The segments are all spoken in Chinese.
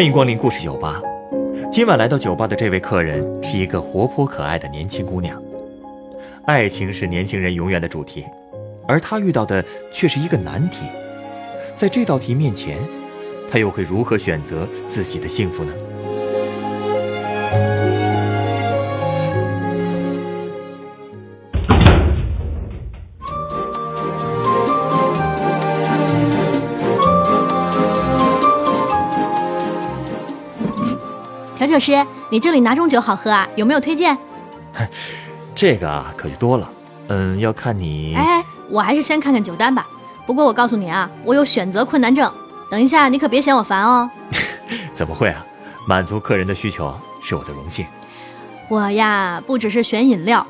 欢迎光临故事酒吧。今晚来到酒吧的这位客人是一个活泼可爱的年轻姑娘。爱情是年轻人永远的主题，而她遇到的却是一个难题。在这道题面前，她又会如何选择自己的幸福呢？调酒师，你这里哪种酒好喝啊？有没有推荐？这个啊，可就多了。嗯，要看你。哎，我还是先看看酒单吧。不过我告诉你啊，我有选择困难症。等一下，你可别嫌我烦哦。怎么会啊？满足客人的需求是我的荣幸。我呀，不只是选饮料，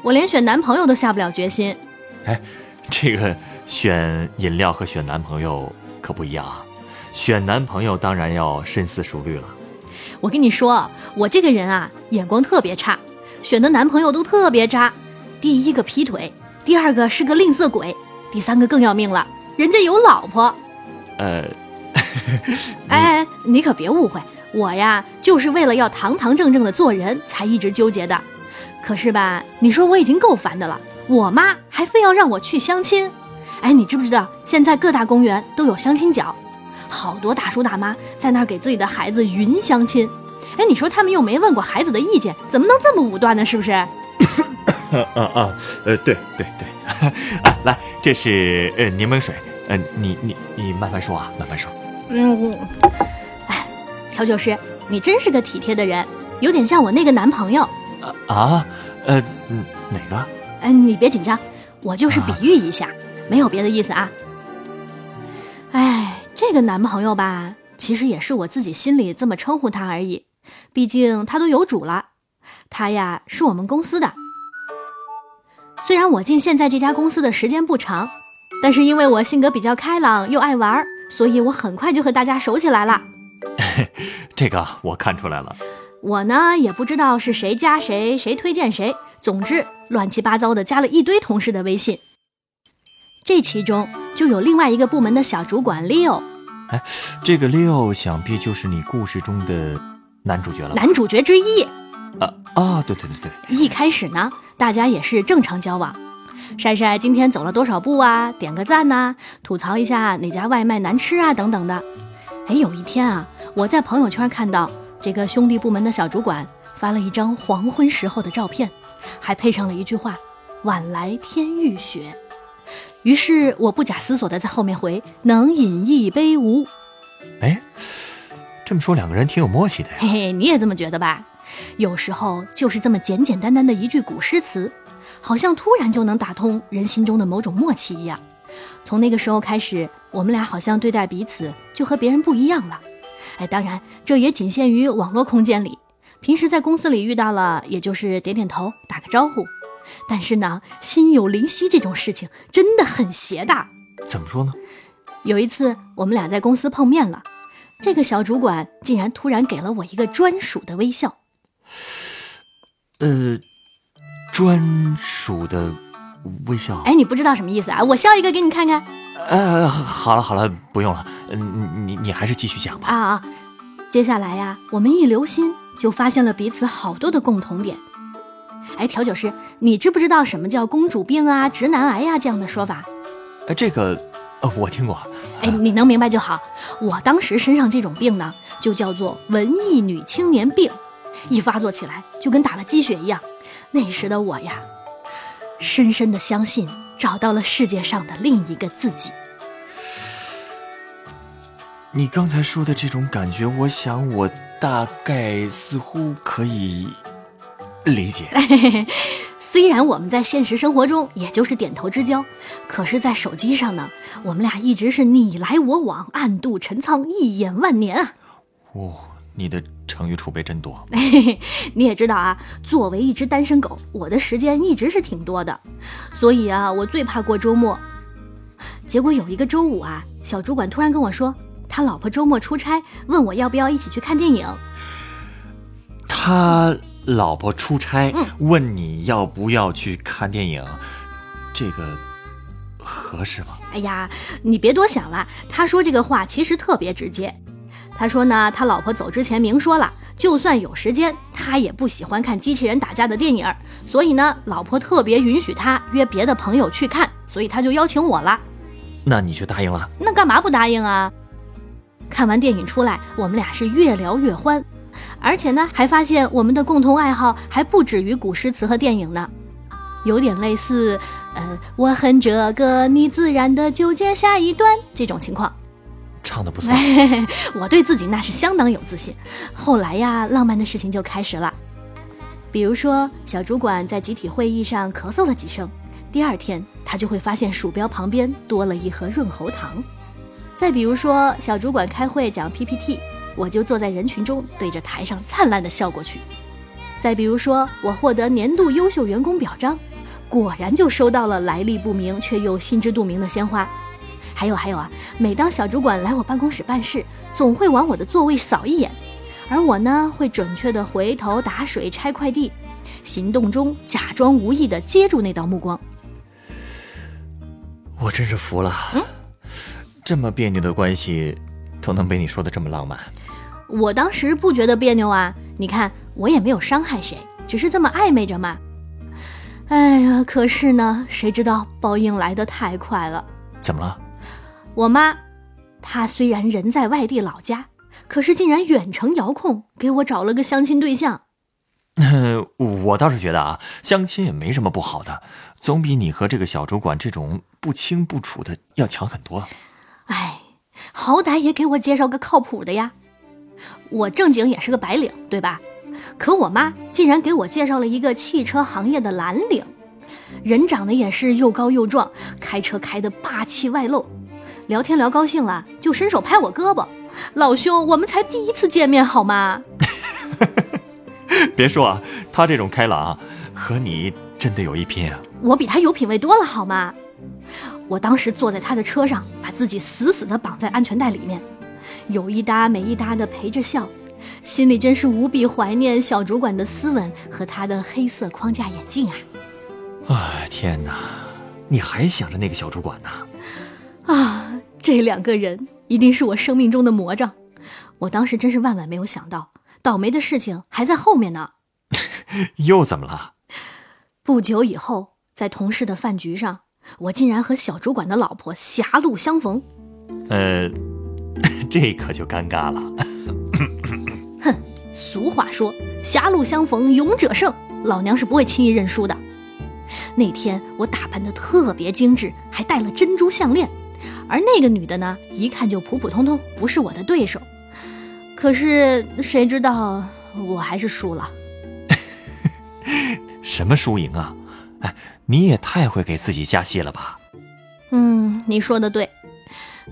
我连选男朋友都下不了决心。哎，这个选饮料和选男朋友可不一样啊。选男朋友当然要深思熟虑了。我跟你说，我这个人啊，眼光特别差，选的男朋友都特别渣。第一个劈腿，第二个是个吝啬鬼，第三个更要命了，人家有老婆。呃，哎，你可别误会，我呀就是为了要堂堂正正的做人才一直纠结的。可是吧，你说我已经够烦的了，我妈还非要让我去相亲。哎，你知不知道现在各大公园都有相亲角？好多大叔大妈在那儿给自己的孩子云相亲，哎，你说他们又没问过孩子的意见，怎么能这么武断呢？是不是？啊啊啊！呃，对对对，啊，来，这是呃柠檬水，呃，你你你慢慢说啊，慢慢说。嗯，哎，调酒师，你真是个体贴的人，有点像我那个男朋友。啊？呃，哪个？嗯，你别紧张，我就是比喻一下，没有别的意思啊。哎。这个男朋友吧，其实也是我自己心里这么称呼他而已。毕竟他都有主了。他呀，是我们公司的。虽然我进现在这家公司的时间不长，但是因为我性格比较开朗又爱玩，所以我很快就和大家熟起来了。这个我看出来了。我呢，也不知道是谁加谁，谁推荐谁，总之乱七八糟的加了一堆同事的微信。这其中就有另外一个部门的小主管 Leo，哎，这个 Leo 想必就是你故事中的男主角了。男主角之一。啊啊，对对对对。一开始呢，大家也是正常交往，晒晒今天走了多少步啊，点个赞呐，吐槽一下哪家外卖难吃啊，等等的。哎，有一天啊，我在朋友圈看到这个兄弟部门的小主管发了一张黄昏时候的照片，还配上了一句话：“晚来天欲雪。”于是我不假思索地在后面回：“能饮一杯无？”哎，这么说两个人挺有默契的呀。嘿嘿，你也这么觉得吧？有时候就是这么简简单单的一句古诗词，好像突然就能打通人心中的某种默契一样。从那个时候开始，我们俩好像对待彼此就和别人不一样了。哎，当然这也仅限于网络空间里，平时在公司里遇到了，也就是点点头，打个招呼。但是呢，心有灵犀这种事情真的很邪的。怎么说呢？有一次我们俩在公司碰面了，这个小主管竟然突然给了我一个专属的微笑。呃，专属的微笑？哎，你不知道什么意思啊？我笑一个给你看看。呃，好了好了，不用了。嗯，你你还是继续讲吧。啊啊，接下来呀，我们一留心就发现了彼此好多的共同点。哎，调酒师，你知不知道什么叫公主病啊、直男癌呀这样的说法？哎，这个，呃，我听过。哎，你能明白就好。我当时身上这种病呢，就叫做文艺女青年病，一发作起来就跟打了鸡血一样。那时的我呀，深深的相信找到了世界上的另一个自己。你刚才说的这种感觉，我想我大概似乎可以。理解。虽然我们在现实生活中也就是点头之交，可是，在手机上呢，我们俩一直是你来我往，暗度陈仓，一眼万年啊！哦，你的成语储备真多。你也知道啊，作为一只单身狗，我的时间一直是挺多的，所以啊，我最怕过周末。结果有一个周五啊，小主管突然跟我说，他老婆周末出差，问我要不要一起去看电影。他。老婆出差，问你要不要去看电影，这个合适吗？哎呀，你别多想了。他说这个话其实特别直接，他说呢，他老婆走之前明说了，就算有时间，他也不喜欢看机器人打架的电影，所以呢，老婆特别允许他约别的朋友去看，所以他就邀请我了。那你就答应了？那干嘛不答应啊？看完电影出来，我们俩是越聊越欢，而且呢，还发现我们的共同爱好还不止于古诗词和电影呢，有点类似，呃，我哼这个你自然的就接下一段这种情况。唱的不错，我对自己那是相当有自信。后来呀，浪漫的事情就开始了，比如说小主管在集体会议上咳嗽了几声，第二天他就会发现鼠标旁边多了一盒润喉糖。再比如说小主管开会讲 PPT，我就坐在人群中对着台上灿烂的笑过去。再比如说我获得年度优秀员工表彰，果然就收到了来历不明却又心知肚明的鲜花。还有还有啊！每当小主管来我办公室办事，总会往我的座位扫一眼，而我呢，会准确的回头打水、拆快递，行动中假装无意的接住那道目光。我真是服了，嗯，这么别扭的关系，都能被你说的这么浪漫。我当时不觉得别扭啊，你看我也没有伤害谁，只是这么暧昧着嘛。哎呀，可是呢，谁知道报应来得太快了？怎么了？我妈，她虽然人在外地老家，可是竟然远程遥控给我找了个相亲对象。我倒是觉得啊，相亲也没什么不好的，总比你和这个小主管这种不清不楚的要强很多。哎，好歹也给我介绍个靠谱的呀。我正经也是个白领，对吧？可我妈竟然给我介绍了一个汽车行业的蓝领，人长得也是又高又壮，开车开得霸气外露。聊天聊高兴了，就伸手拍我胳膊，老兄，我们才第一次见面好吗？别说啊，他这种开朗和你真的有一拼啊！我比他有品位多了好吗？我当时坐在他的车上，把自己死死地绑在安全带里面，有一搭没一搭的陪着笑，心里真是无比怀念小主管的斯文和他的黑色框架眼镜啊！啊，天哪，你还想着那个小主管呢？啊，这两个人一定是我生命中的魔障。我当时真是万万没有想到，倒霉的事情还在后面呢。又怎么了？不久以后，在同事的饭局上，我竟然和小主管的老婆狭路相逢。呃，这可就尴尬了。哼，俗话说“狭路相逢勇者胜”，老娘是不会轻易认输的。那天我打扮的特别精致，还戴了珍珠项链。而那个女的呢，一看就普普通通，不是我的对手。可是谁知道，我还是输了。什么输赢啊？哎，你也太会给自己加戏了吧？嗯，你说的对。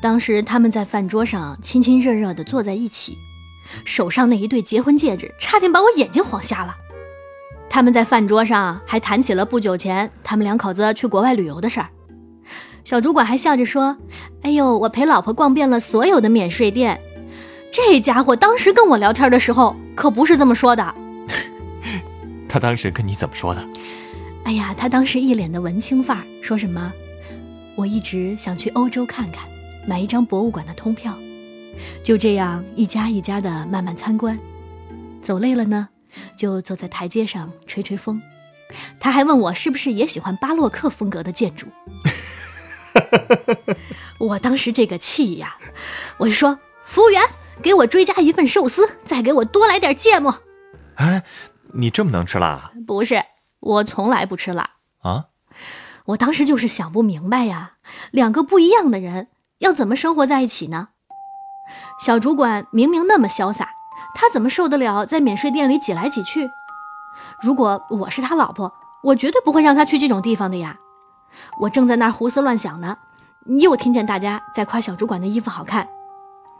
当时他们在饭桌上亲亲热热的坐在一起，手上那一对结婚戒指，差点把我眼睛晃瞎了。他们在饭桌上还谈起了不久前他们两口子去国外旅游的事儿。小主管还笑着说：“哎呦，我陪老婆逛遍了所有的免税店。”这家伙当时跟我聊天的时候可不是这么说的。他当时跟你怎么说的？哎呀，他当时一脸的文青范儿，说什么：“我一直想去欧洲看看，买一张博物馆的通票。”就这样一家一家的慢慢参观，走累了呢，就坐在台阶上吹吹风。他还问我是不是也喜欢巴洛克风格的建筑。我当时这个气呀，我就说：“服务员，给我追加一份寿司，再给我多来点芥末。”哎，你这么能吃辣？不是，我从来不吃辣啊。我当时就是想不明白呀，两个不一样的人要怎么生活在一起呢？小主管明明那么潇洒，他怎么受得了在免税店里挤来挤去？如果我是他老婆，我绝对不会让他去这种地方的呀。我正在那儿胡思乱想呢，又听见大家在夸小主管的衣服好看，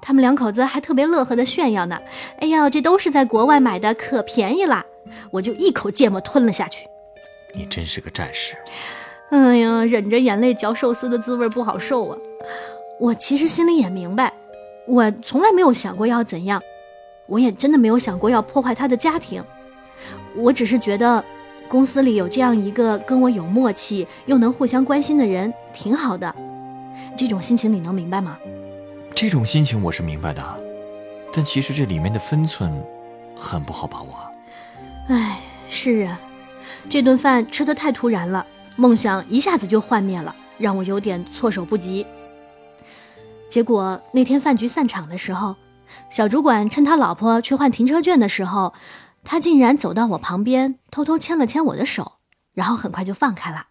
他们两口子还特别乐呵的炫耀呢。哎呀，这都是在国外买的，可便宜啦！我就一口芥末吞了下去。你真是个战士。哎呀，忍着眼泪嚼寿司的滋味不好受啊。我其实心里也明白，我从来没有想过要怎样，我也真的没有想过要破坏他的家庭。我只是觉得。公司里有这样一个跟我有默契又能互相关心的人，挺好的。这种心情你能明白吗？这种心情我是明白的。但其实这里面的分寸很不好把握。唉，是啊，这顿饭吃得太突然了，梦想一下子就幻灭了，让我有点措手不及。结果那天饭局散场的时候，小主管趁他老婆去换停车券的时候，他竟然走到我旁边，偷偷牵了牵我的手，然后很快就放开了。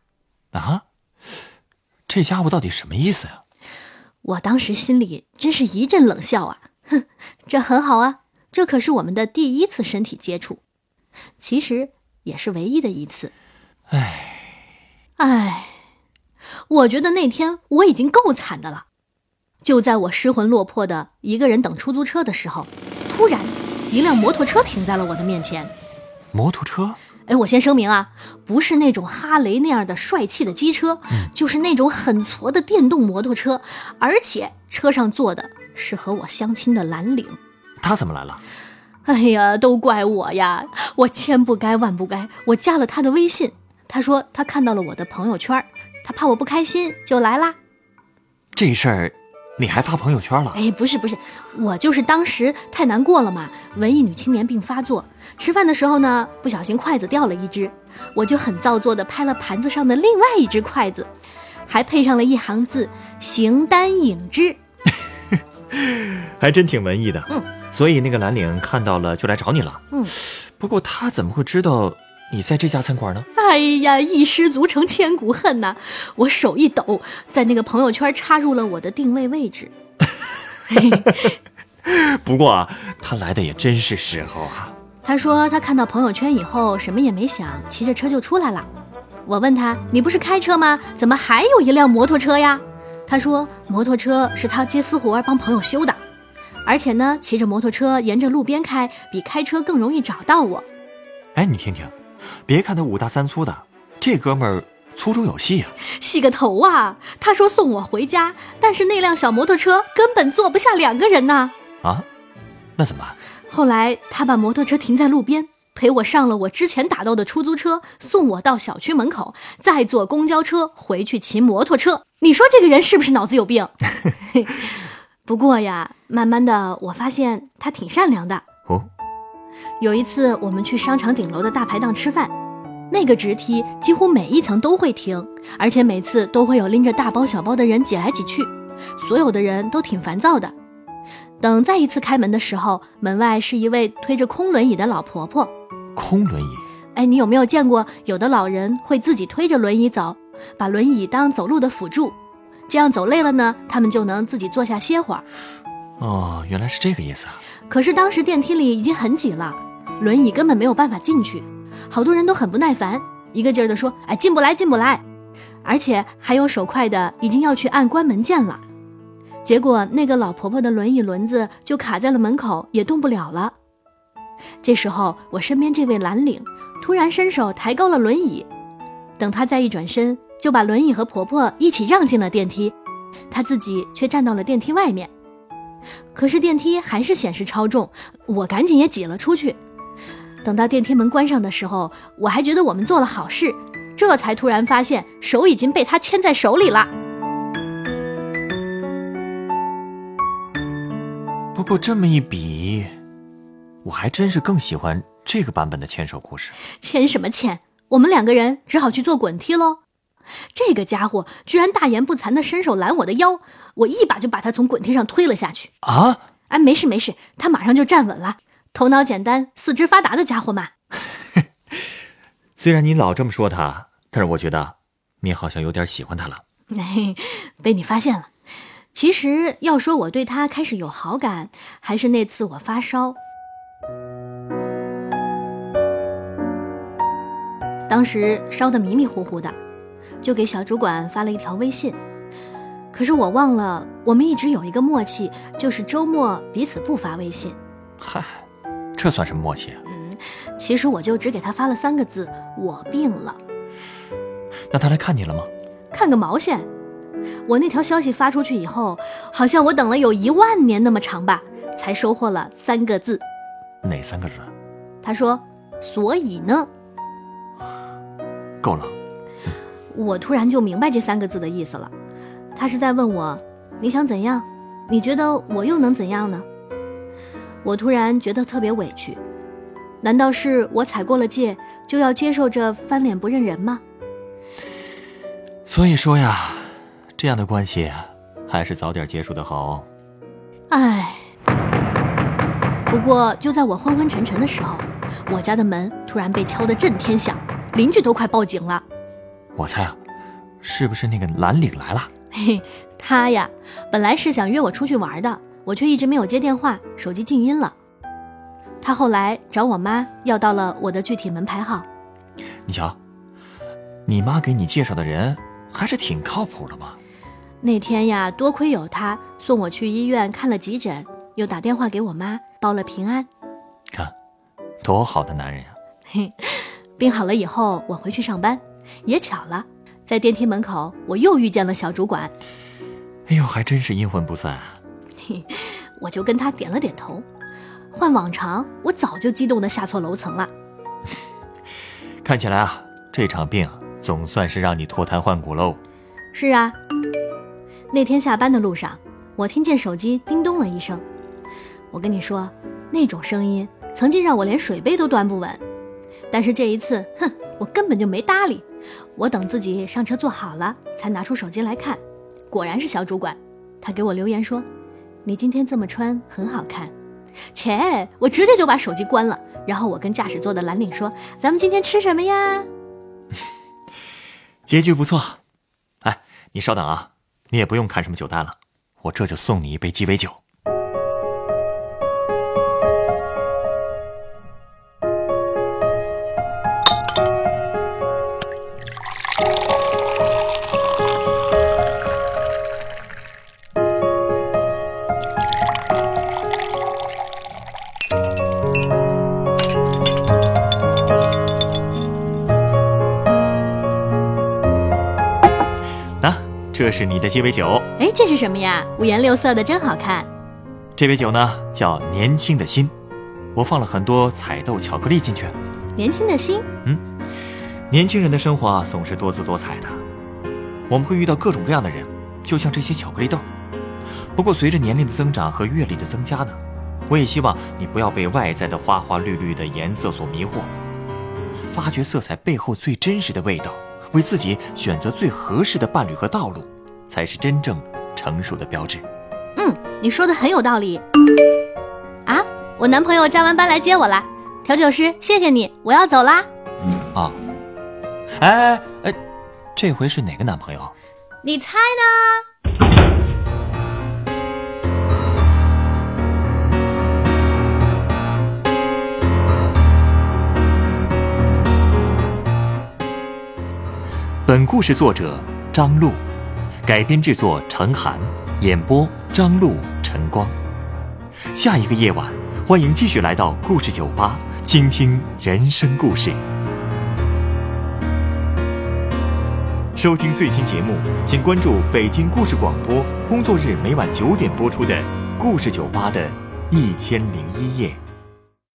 啊，这家伙到底什么意思呀？我当时心里真是一阵冷笑啊！哼，这很好啊，这可是我们的第一次身体接触，其实也是唯一的一次。唉，唉，我觉得那天我已经够惨的了。就在我失魂落魄的一个人等出租车的时候，突然，一辆摩托车停在了我的面前。摩托车？哎，我先声明啊，不是那种哈雷那样的帅气的机车，就是那种很矬的电动摩托车，而且车上坐的是和我相亲的蓝领。他怎么来了？哎呀，都怪我呀！我千不该万不该，我加了他的微信。他说他看到了我的朋友圈，他怕我不开心，就来啦。这事儿。你还发朋友圈了？哎，不是不是，我就是当时太难过了嘛，文艺女青年病发作。吃饭的时候呢，不小心筷子掉了一只，我就很造作的拍了盘子上的另外一只筷子，还配上了一行字：“形单影只。”还真挺文艺的。嗯，所以那个蓝领看到了就来找你了。嗯，不过他怎么会知道？你在这家餐馆呢？哎呀，一失足成千古恨呐！我手一抖，在那个朋友圈插入了我的定位位置。不过啊，他来的也真是时候啊。他说他看到朋友圈以后什么也没想，骑着车就出来了。我问他：“你不是开车吗？怎么还有一辆摩托车呀？”他说：“摩托车是他接私活帮朋友修的，而且呢，骑着摩托车沿着路边开，比开车更容易找到我。”哎，你听听。别看他五大三粗的，这哥们儿粗中有细啊！细个头啊！他说送我回家，但是那辆小摩托车根本坐不下两个人呢。啊，那怎么办？后来他把摩托车停在路边，陪我上了我之前打到的出租车，送我到小区门口，再坐公交车回去骑摩托车。你说这个人是不是脑子有病？不过呀，慢慢的我发现他挺善良的。哦。有一次，我们去商场顶楼的大排档吃饭，那个直梯几乎每一层都会停，而且每次都会有拎着大包小包的人挤来挤去，所有的人都挺烦躁的。等再一次开门的时候，门外是一位推着空轮椅的老婆婆。空轮椅？哎，你有没有见过有的老人会自己推着轮椅走，把轮椅当走路的辅助，这样走累了呢，他们就能自己坐下歇会儿。哦，原来是这个意思啊！可是当时电梯里已经很挤了。轮椅根本没有办法进去，好多人都很不耐烦，一个劲儿的说：“哎，进不来，进不来！”而且还有手快的已经要去按关门键了。结果那个老婆婆的轮椅轮子就卡在了门口，也动不了了。这时候，我身边这位蓝领突然伸手抬高了轮椅，等他再一转身，就把轮椅和婆婆一起让进了电梯，他自己却站到了电梯外面。可是电梯还是显示超重，我赶紧也挤了出去。等到电梯门关上的时候，我还觉得我们做了好事，这才突然发现手已经被他牵在手里了。不过这么一比，我还真是更喜欢这个版本的牵手故事。牵什么牵？我们两个人只好去坐滚梯喽。这个家伙居然大言不惭地伸手拦我的腰，我一把就把他从滚梯上推了下去。啊！哎，没事没事，他马上就站稳了。头脑简单、四肢发达的家伙嘛。虽然你老这么说他，但是我觉得你好像有点喜欢他了。被你发现了。其实要说我对他开始有好感，还是那次我发烧。当时烧得迷迷糊糊的，就给小主管发了一条微信。可是我忘了，我们一直有一个默契，就是周末彼此不发微信。嗨。这算什么默契啊？嗯，其实我就只给他发了三个字：我病了。那他来看你了吗？看个毛线！我那条消息发出去以后，好像我等了有一万年那么长吧，才收获了三个字。哪三个字？他说：“所以呢？”够了。我突然就明白这三个字的意思了。他是在问我：“你想怎样？你觉得我又能怎样呢？”我突然觉得特别委屈。难道是我踩过了界，就要接受这翻脸不认人吗？所以说呀，这样的关系还是早点结束的好。唉。不过就在我昏昏沉沉的时候，我家的门突然被敲得震天响，邻居都快报警了。我猜啊，是不是那个蓝领来了？嘿，他呀，本来是想约我出去玩的，我却一直没有接电话，手机静音了。他后来找我妈要到了我的具体门牌号。你瞧，你妈给你介绍的人还是挺靠谱的嘛。那天呀，多亏有他送我去医院看了急诊，又打电话给我妈报了平安。看，多好的男人呀！嘿，病好了以后，我回去上班，也巧了，在电梯门口我又遇见了小主管。哎呦，还真是阴魂不散啊！嘿，我就跟他点了点头。换往常，我早就激动的下错楼层了。看起来啊，这场病总算是让你脱胎换骨喽。是啊，那天下班的路上，我听见手机叮咚了一声。我跟你说，那种声音曾经让我连水杯都端不稳。但是这一次，哼，我根本就没搭理。我等自己上车坐好了，才拿出手机来看，果然是小主管。他给我留言说：“你今天这么穿很好看。”切！我直接就把手机关了，然后我跟驾驶座的蓝领说：“咱们今天吃什么呀？” 结局不错。哎，你稍等啊，你也不用看什么酒单了，我这就送你一杯鸡尾酒。这是你的鸡尾酒，哎，这是什么呀？五颜六色的，真好看。这杯酒呢，叫年轻的心，我放了很多彩豆巧克力进去。年轻的心，嗯，年轻人的生活啊，总是多姿多彩的。我们会遇到各种各样的人，就像这些巧克力豆。不过随着年龄的增长和阅历的增加呢，我也希望你不要被外在的花花绿绿的颜色所迷惑，发掘色彩背后最真实的味道。为自己选择最合适的伴侣和道路，才是真正成熟的标志。嗯，你说的很有道理。啊，我男朋友加完班来接我了。调酒师，谢谢你，我要走啦。啊，哎哎哎，这回是哪个男朋友？你猜呢？本故事作者张璐，改编制作程涵，演播张璐、陈光。下一个夜晚，欢迎继续来到故事酒吧，倾听人生故事。收听最新节目，请关注北京故事广播，工作日每晚九点播出的《故事酒吧》的一千零一夜。